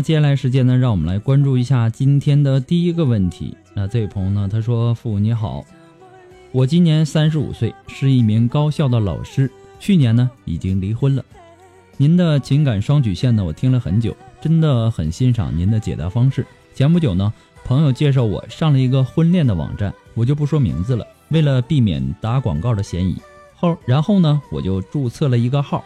接下来时间呢，让我们来关注一下今天的第一个问题。那这位朋友呢，他说：“父你好，我今年三十五岁，是一名高校的老师，去年呢已经离婚了。您的情感双曲线呢，我听了很久，真的很欣赏您的解答方式。前不久呢，朋友介绍我上了一个婚恋的网站，我就不说名字了，为了避免打广告的嫌疑。后然后呢，我就注册了一个号。”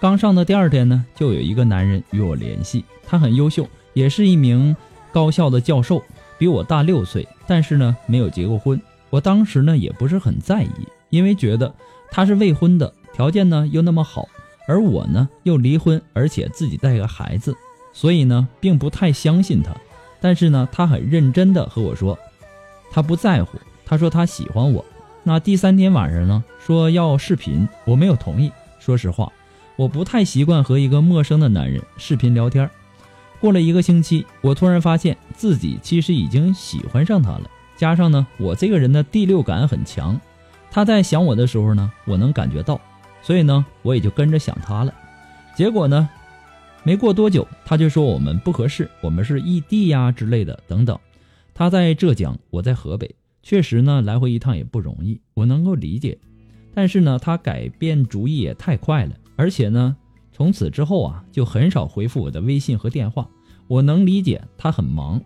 刚上的第二天呢，就有一个男人与我联系。他很优秀，也是一名高校的教授，比我大六岁，但是呢没有结过婚。我当时呢也不是很在意，因为觉得他是未婚的，条件呢又那么好，而我呢又离婚，而且自己带个孩子，所以呢并不太相信他。但是呢他很认真的和我说，他不在乎，他说他喜欢我。那第三天晚上呢说要视频，我没有同意。说实话。我不太习惯和一个陌生的男人视频聊天。过了一个星期，我突然发现自己其实已经喜欢上他了。加上呢，我这个人的第六感很强，他在想我的时候呢，我能感觉到，所以呢，我也就跟着想他了。结果呢，没过多久，他就说我们不合适，我们是异地呀之类的等等。他在浙江，我在河北，确实呢，来回一趟也不容易，我能够理解。但是呢，他改变主意也太快了。而且呢，从此之后啊，就很少回复我的微信和电话。我能理解他很忙，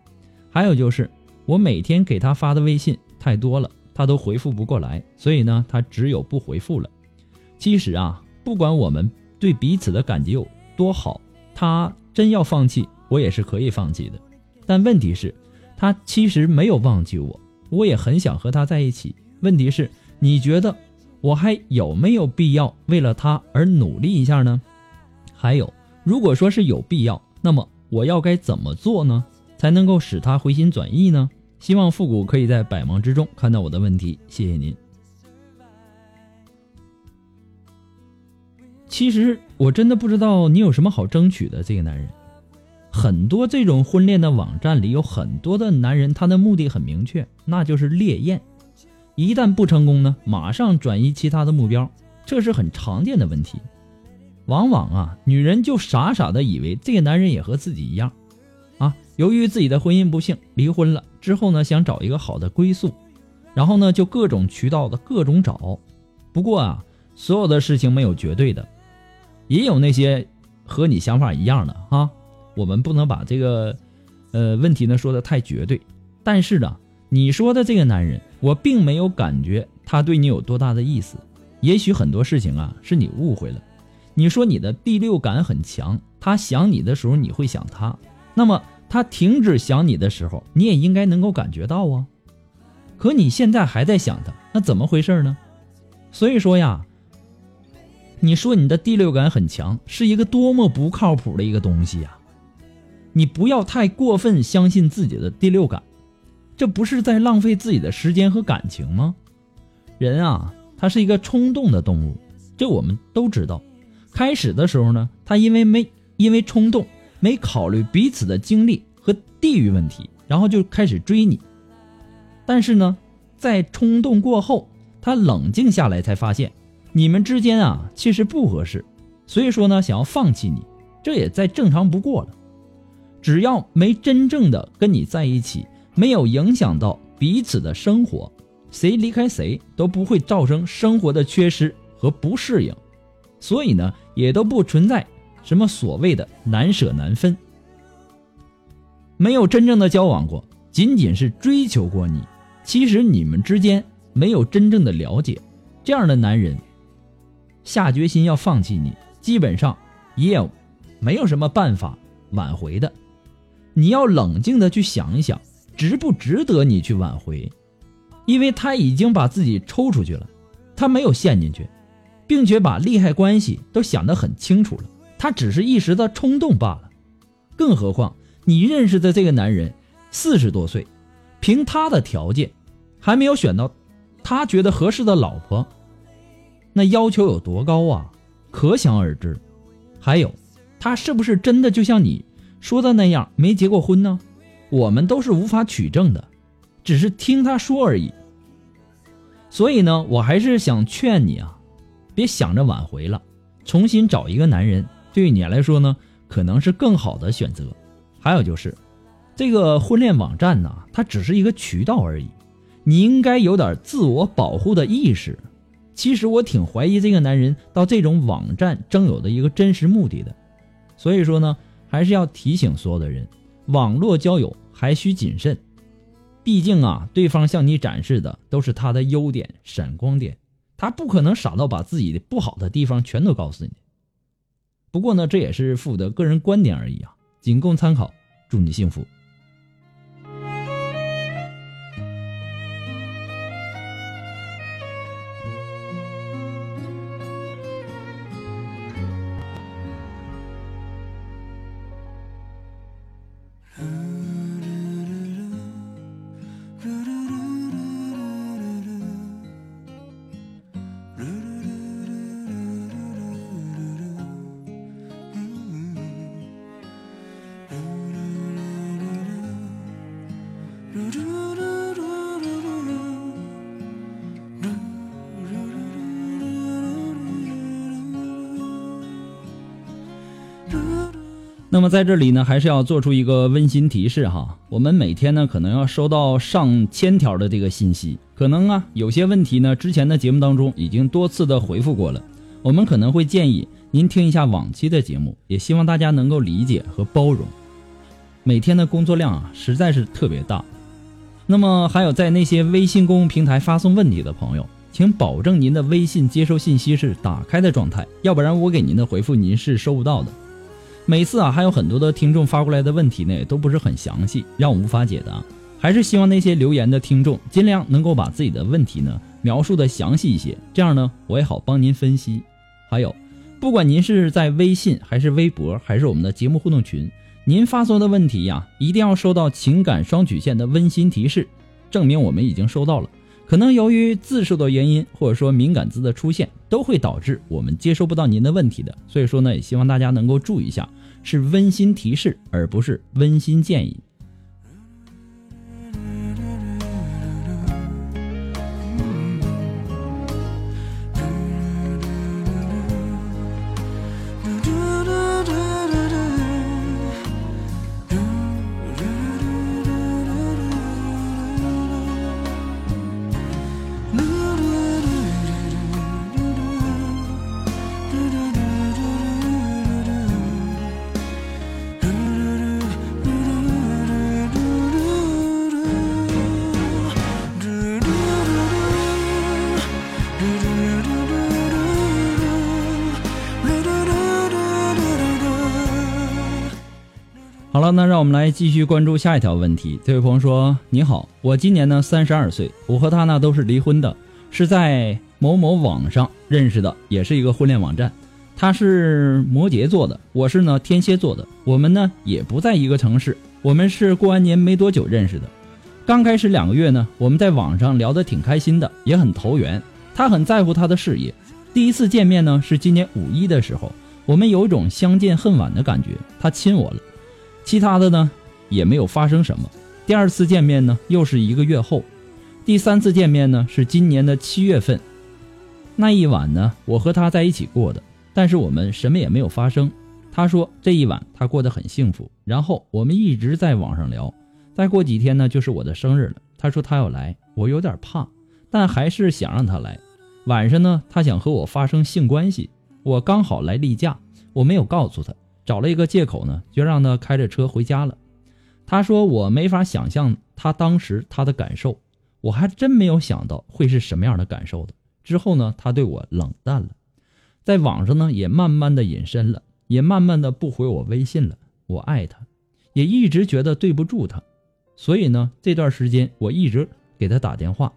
还有就是我每天给他发的微信太多了，他都回复不过来，所以呢，他只有不回复了。其实啊，不管我们对彼此的感觉有多好，他真要放弃，我也是可以放弃的。但问题是，他其实没有忘记我，我也很想和他在一起。问题是，你觉得？我还有没有必要为了他而努力一下呢？还有，如果说是有必要，那么我要该怎么做呢，才能够使他回心转意呢？希望复古可以在百忙之中看到我的问题，谢谢您。其实我真的不知道你有什么好争取的，这个男人，很多这种婚恋的网站里有很多的男人，他的目的很明确，那就是猎艳。一旦不成功呢，马上转移其他的目标，这是很常见的问题。往往啊，女人就傻傻的以为这个男人也和自己一样，啊由于自己的婚姻不幸离婚了之后呢，想找一个好的归宿，然后呢就各种渠道的各种找。不过啊，所有的事情没有绝对的，也有那些和你想法一样的哈。我们不能把这个呃问题呢说的太绝对。但是呢，你说的这个男人，我并没有感觉他对你有多大的意思。也许很多事情啊是你误会了。你说你的第六感很强，他想你的时候你会想他，那么他停止想你的时候，你也应该能够感觉到啊。可你现在还在想他，那怎么回事呢？所以说呀，你说你的第六感很强，是一个多么不靠谱的一个东西呀！你不要太过分相信自己的第六感，这不是在浪费自己的时间和感情吗？人啊，他是一个冲动的动物，这我们都知道。开始的时候呢，他因为没因为冲动，没考虑彼此的经历和地域问题，然后就开始追你。但是呢，在冲动过后，他冷静下来才发现，你们之间啊其实不合适，所以说呢，想要放弃你，这也再正常不过了。只要没真正的跟你在一起，没有影响到彼此的生活，谁离开谁都不会造成生活的缺失和不适应。所以呢，也都不存在什么所谓的难舍难分。没有真正的交往过，仅仅是追求过你，其实你们之间没有真正的了解。这样的男人下决心要放弃你，基本上也没有什么办法挽回的。你要冷静的去想一想，值不值得你去挽回？因为他已经把自己抽出去了，他没有陷进去。并且把利害关系都想得很清楚了，他只是一时的冲动罢了。更何况你认识的这个男人四十多岁，凭他的条件，还没有选到他觉得合适的老婆，那要求有多高啊？可想而知。还有，他是不是真的就像你说的那样没结过婚呢？我们都是无法取证的，只是听他说而已。所以呢，我还是想劝你啊。别想着挽回了，重新找一个男人，对于你来说呢，可能是更好的选择。还有就是，这个婚恋网站呢，它只是一个渠道而已，你应该有点自我保护的意识。其实我挺怀疑这个男人到这种网站征友的一个真实目的的。所以说呢，还是要提醒所有的人，网络交友还需谨慎，毕竟啊，对方向你展示的都是他的优点、闪光点。他不可能傻到把自己的不好的地方全都告诉你。不过呢，这也是父的个人观点而已啊，仅供参考。祝你幸福。那么在这里呢，还是要做出一个温馨提示哈。我们每天呢，可能要收到上千条的这个信息，可能啊，有些问题呢，之前的节目当中已经多次的回复过了。我们可能会建议您听一下往期的节目，也希望大家能够理解和包容。每天的工作量啊，实在是特别大。那么还有在那些微信公共平台发送问题的朋友，请保证您的微信接收信息是打开的状态，要不然我给您的回复您是收不到的。每次啊，还有很多的听众发过来的问题呢，都不是很详细，让我无法解答。还是希望那些留言的听众尽量能够把自己的问题呢描述的详细一些，这样呢我也好帮您分析。还有，不管您是在微信还是微博，还是我们的节目互动群，您发送的问题呀，一定要收到情感双曲线的温馨提示，证明我们已经收到了。可能由于字数的原因，或者说敏感字的出现，都会导致我们接收不到您的问题的。所以说呢，也希望大家能够注意一下，是温馨提示，而不是温馨建议。了，那让我们来继续关注下一条问题。这位朋友说：“你好，我今年呢三十二岁，我和他呢都是离婚的，是在某某网上认识的，也是一个婚恋网站。他是摩羯座的，我是呢天蝎座的，我们呢也不在一个城市，我们是过完年没多久认识的。刚开始两个月呢，我们在网上聊得挺开心的，也很投缘。他很在乎他的事业。第一次见面呢是今年五一的时候，我们有一种相见恨晚的感觉，他亲我了。”其他的呢，也没有发生什么。第二次见面呢，又是一个月后。第三次见面呢，是今年的七月份。那一晚呢，我和他在一起过的，但是我们什么也没有发生。他说这一晚他过得很幸福。然后我们一直在网上聊。再过几天呢，就是我的生日了。他说他要来，我有点怕，但还是想让他来。晚上呢，他想和我发生性关系，我刚好来例假，我没有告诉他。找了一个借口呢，就让他开着车回家了。他说我没法想象他当时他的感受，我还真没有想到会是什么样的感受的。之后呢，他对我冷淡了，在网上呢也慢慢的隐身了，也慢慢的不回我微信了。我爱他，也一直觉得对不住他，所以呢这段时间我一直给他打电话，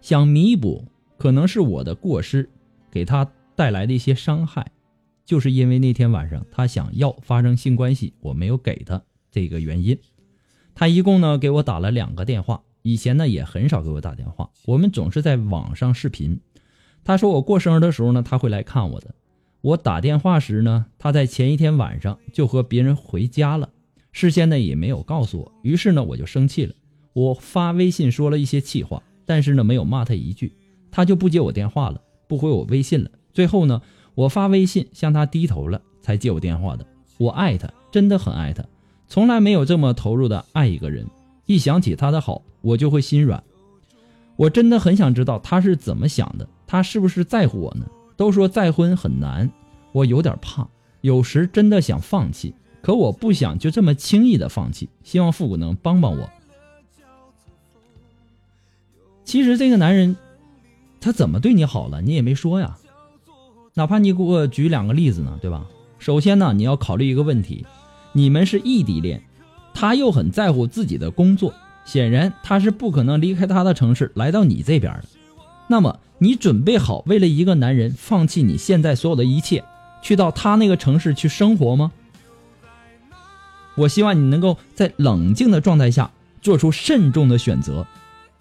想弥补可能是我的过失给他带来的一些伤害。就是因为那天晚上他想要发生性关系，我没有给他这个原因。他一共呢给我打了两个电话，以前呢也很少给我打电话，我们总是在网上视频。他说我过生日的时候呢他会来看我的。我打电话时呢他在前一天晚上就和别人回家了，事先呢也没有告诉我。于是呢我就生气了，我发微信说了一些气话，但是呢没有骂他一句，他就不接我电话了，不回我微信了。最后呢。我发微信向他低头了，才接我电话的。我爱他，真的很爱他，从来没有这么投入的爱一个人。一想起他的好，我就会心软。我真的很想知道他是怎么想的，他是不是在乎我呢？都说再婚很难，我有点怕，有时真的想放弃，可我不想就这么轻易的放弃。希望复古能帮帮我。其实这个男人，他怎么对你好了，你也没说呀。哪怕你给我举两个例子呢，对吧？首先呢，你要考虑一个问题，你们是异地恋，他又很在乎自己的工作，显然他是不可能离开他的城市来到你这边的。那么，你准备好为了一个男人放弃你现在所有的一切，去到他那个城市去生活吗？我希望你能够在冷静的状态下做出慎重的选择，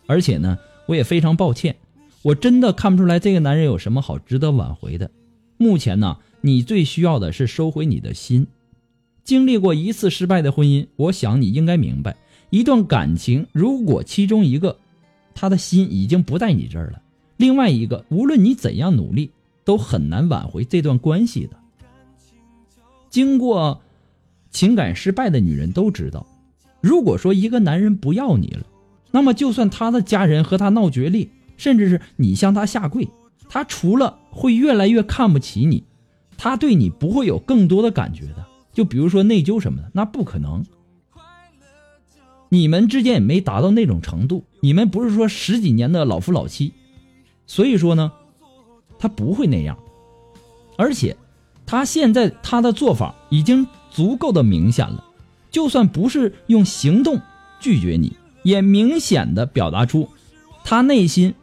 而且呢，我也非常抱歉，我真的看不出来这个男人有什么好值得挽回的。目前呢，你最需要的是收回你的心。经历过一次失败的婚姻，我想你应该明白，一段感情如果其中一个他的心已经不在你这儿了，另外一个无论你怎样努力都很难挽回这段关系的。经过情感失败的女人都知道，如果说一个男人不要你了，那么就算他的家人和他闹决裂，甚至是你向他下跪。他除了会越来越看不起你，他对你不会有更多的感觉的。就比如说内疚什么的，那不可能。你们之间也没达到那种程度，你们不是说十几年的老夫老妻，所以说呢，他不会那样。而且，他现在他的做法已经足够的明显了，就算不是用行动拒绝你，也明显的表达出他内心。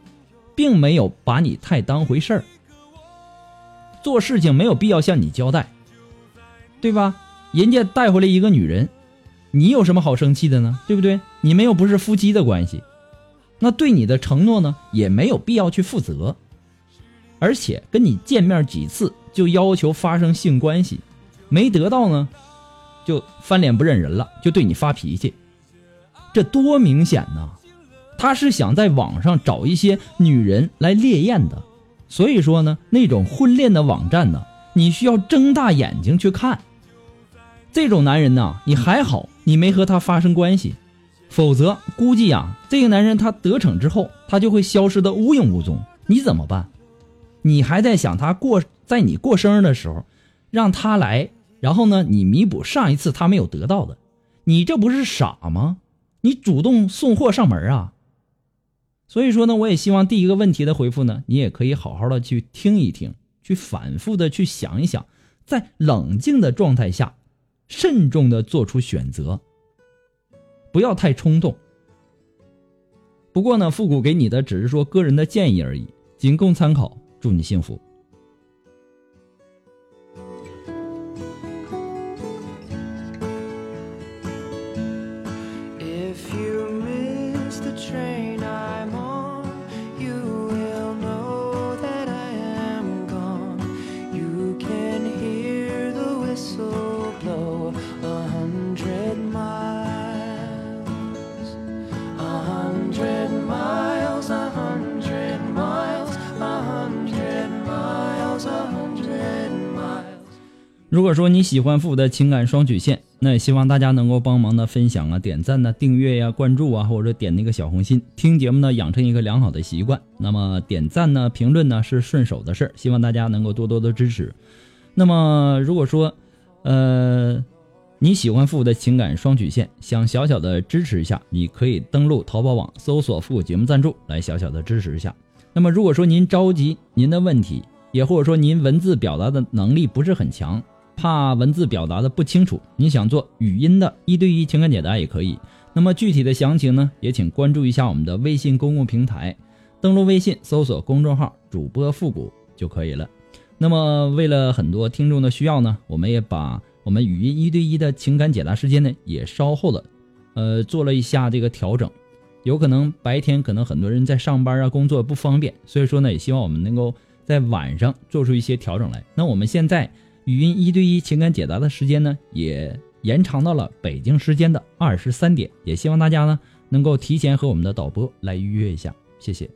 并没有把你太当回事儿，做事情没有必要向你交代，对吧？人家带回来一个女人，你有什么好生气的呢？对不对？你们又不是夫妻的关系，那对你的承诺呢，也没有必要去负责。而且跟你见面几次就要求发生性关系，没得到呢，就翻脸不认人了，就对你发脾气，这多明显呢！他是想在网上找一些女人来猎艳的，所以说呢，那种婚恋的网站呢，你需要睁大眼睛去看。这种男人呢，你还好，你没和他发生关系，否则估计啊，这个男人他得逞之后，他就会消失的无影无踪。你怎么办？你还在想他过在你过生日的时候，让他来，然后呢，你弥补上一次他没有得到的，你这不是傻吗？你主动送货上门啊？所以说呢，我也希望第一个问题的回复呢，你也可以好好的去听一听，去反复的去想一想，在冷静的状态下，慎重的做出选择，不要太冲动。不过呢，复古给你的只是说个人的建议而已，仅供参考。祝你幸福。如果说你喜欢复古的情感双曲线，那也希望大家能够帮忙的分享啊、点赞呢、订阅呀、关注啊，或者点那个小红心。听节目呢，养成一个良好的习惯。那么点赞呢、评论呢是顺手的事儿，希望大家能够多多的支持。那么如果说，呃，你喜欢复古的情感双曲线，想小小的支持一下，你可以登录淘宝网搜索“复古节目赞助”来小小的支持一下。那么如果说您着急您的问题，也或者说您文字表达的能力不是很强。怕文字表达的不清楚，你想做语音的一对一情感解答也可以。那么具体的详情呢，也请关注一下我们的微信公共平台，登录微信搜索公众号“主播复古”就可以了。那么为了很多听众的需要呢，我们也把我们语音一对一的情感解答时间呢也稍后的，呃做了一下这个调整。有可能白天可能很多人在上班啊工作不方便，所以说呢也希望我们能够在晚上做出一些调整来。那我们现在。语音一对一情感解答的时间呢，也延长到了北京时间的二十三点，也希望大家呢能够提前和我们的导播来预约一下，谢谢。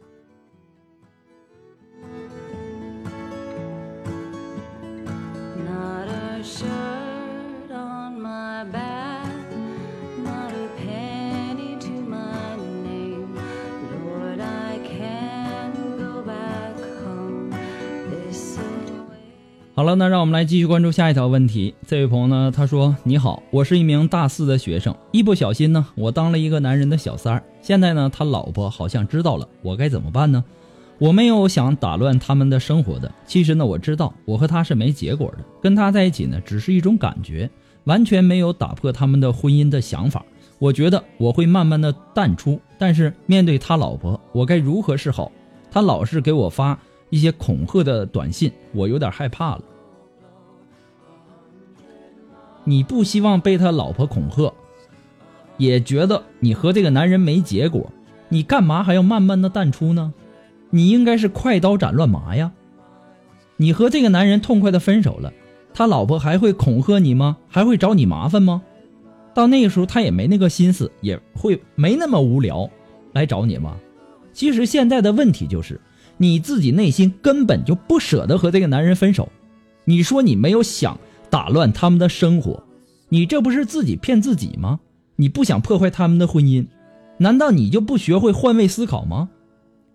好了，那让我们来继续关注下一条问题。这位朋友呢，他说：“你好，我是一名大四的学生，一不小心呢，我当了一个男人的小三儿。现在呢，他老婆好像知道了，我该怎么办呢？我没有想打乱他们的生活的，其实呢，我知道我和他是没结果的，跟他在一起呢，只是一种感觉，完全没有打破他们的婚姻的想法。我觉得我会慢慢的淡出，但是面对他老婆，我该如何是好？他老是给我发。”一些恐吓的短信，我有点害怕了。你不希望被他老婆恐吓，也觉得你和这个男人没结果，你干嘛还要慢慢的淡出呢？你应该是快刀斩乱麻呀！你和这个男人痛快的分手了，他老婆还会恐吓你吗？还会找你麻烦吗？到那个时候，他也没那个心思，也会没那么无聊来找你吗？其实现在的问题就是。你自己内心根本就不舍得和这个男人分手，你说你没有想打乱他们的生活，你这不是自己骗自己吗？你不想破坏他们的婚姻，难道你就不学会换位思考吗？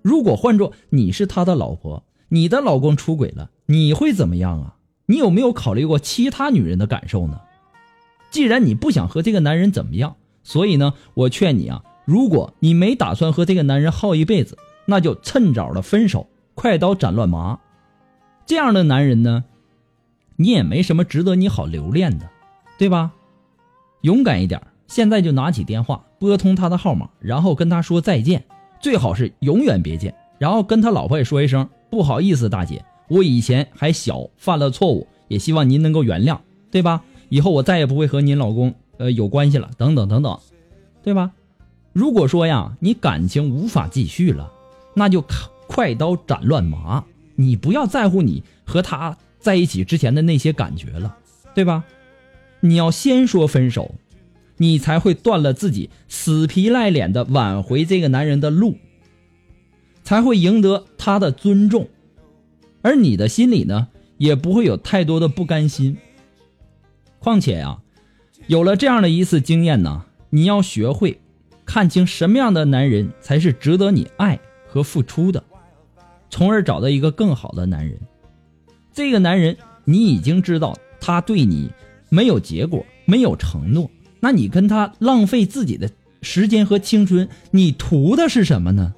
如果换做你是他的老婆，你的老公出轨了，你会怎么样啊？你有没有考虑过其他女人的感受呢？既然你不想和这个男人怎么样，所以呢，我劝你啊，如果你没打算和这个男人耗一辈子。那就趁早的分手，快刀斩乱麻。这样的男人呢，你也没什么值得你好留恋的，对吧？勇敢一点，现在就拿起电话拨通他的号码，然后跟他说再见，最好是永远别见。然后跟他老婆也说一声不好意思，大姐，我以前还小，犯了错误，也希望您能够原谅，对吧？以后我再也不会和您老公呃有关系了，等等等等，对吧？如果说呀，你感情无法继续了。那就快刀斩乱麻，你不要在乎你和他在一起之前的那些感觉了，对吧？你要先说分手，你才会断了自己死皮赖脸的挽回这个男人的路，才会赢得他的尊重，而你的心里呢，也不会有太多的不甘心。况且呀，有了这样的一次经验呢，你要学会看清什么样的男人才是值得你爱。和付出的，从而找到一个更好的男人。这个男人，你已经知道他对你没有结果，没有承诺，那你跟他浪费自己的时间和青春，你图的是什么呢？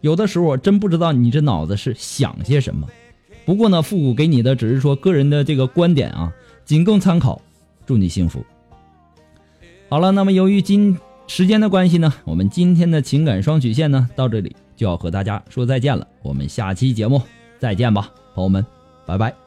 有的时候我真不知道你这脑子是想些什么。不过呢，复古给你的只是说个人的这个观点啊，仅供参考。祝你幸福。好了，那么由于今时间的关系呢，我们今天的情感双曲线呢到这里就要和大家说再见了。我们下期节目再见吧，朋友们，拜拜。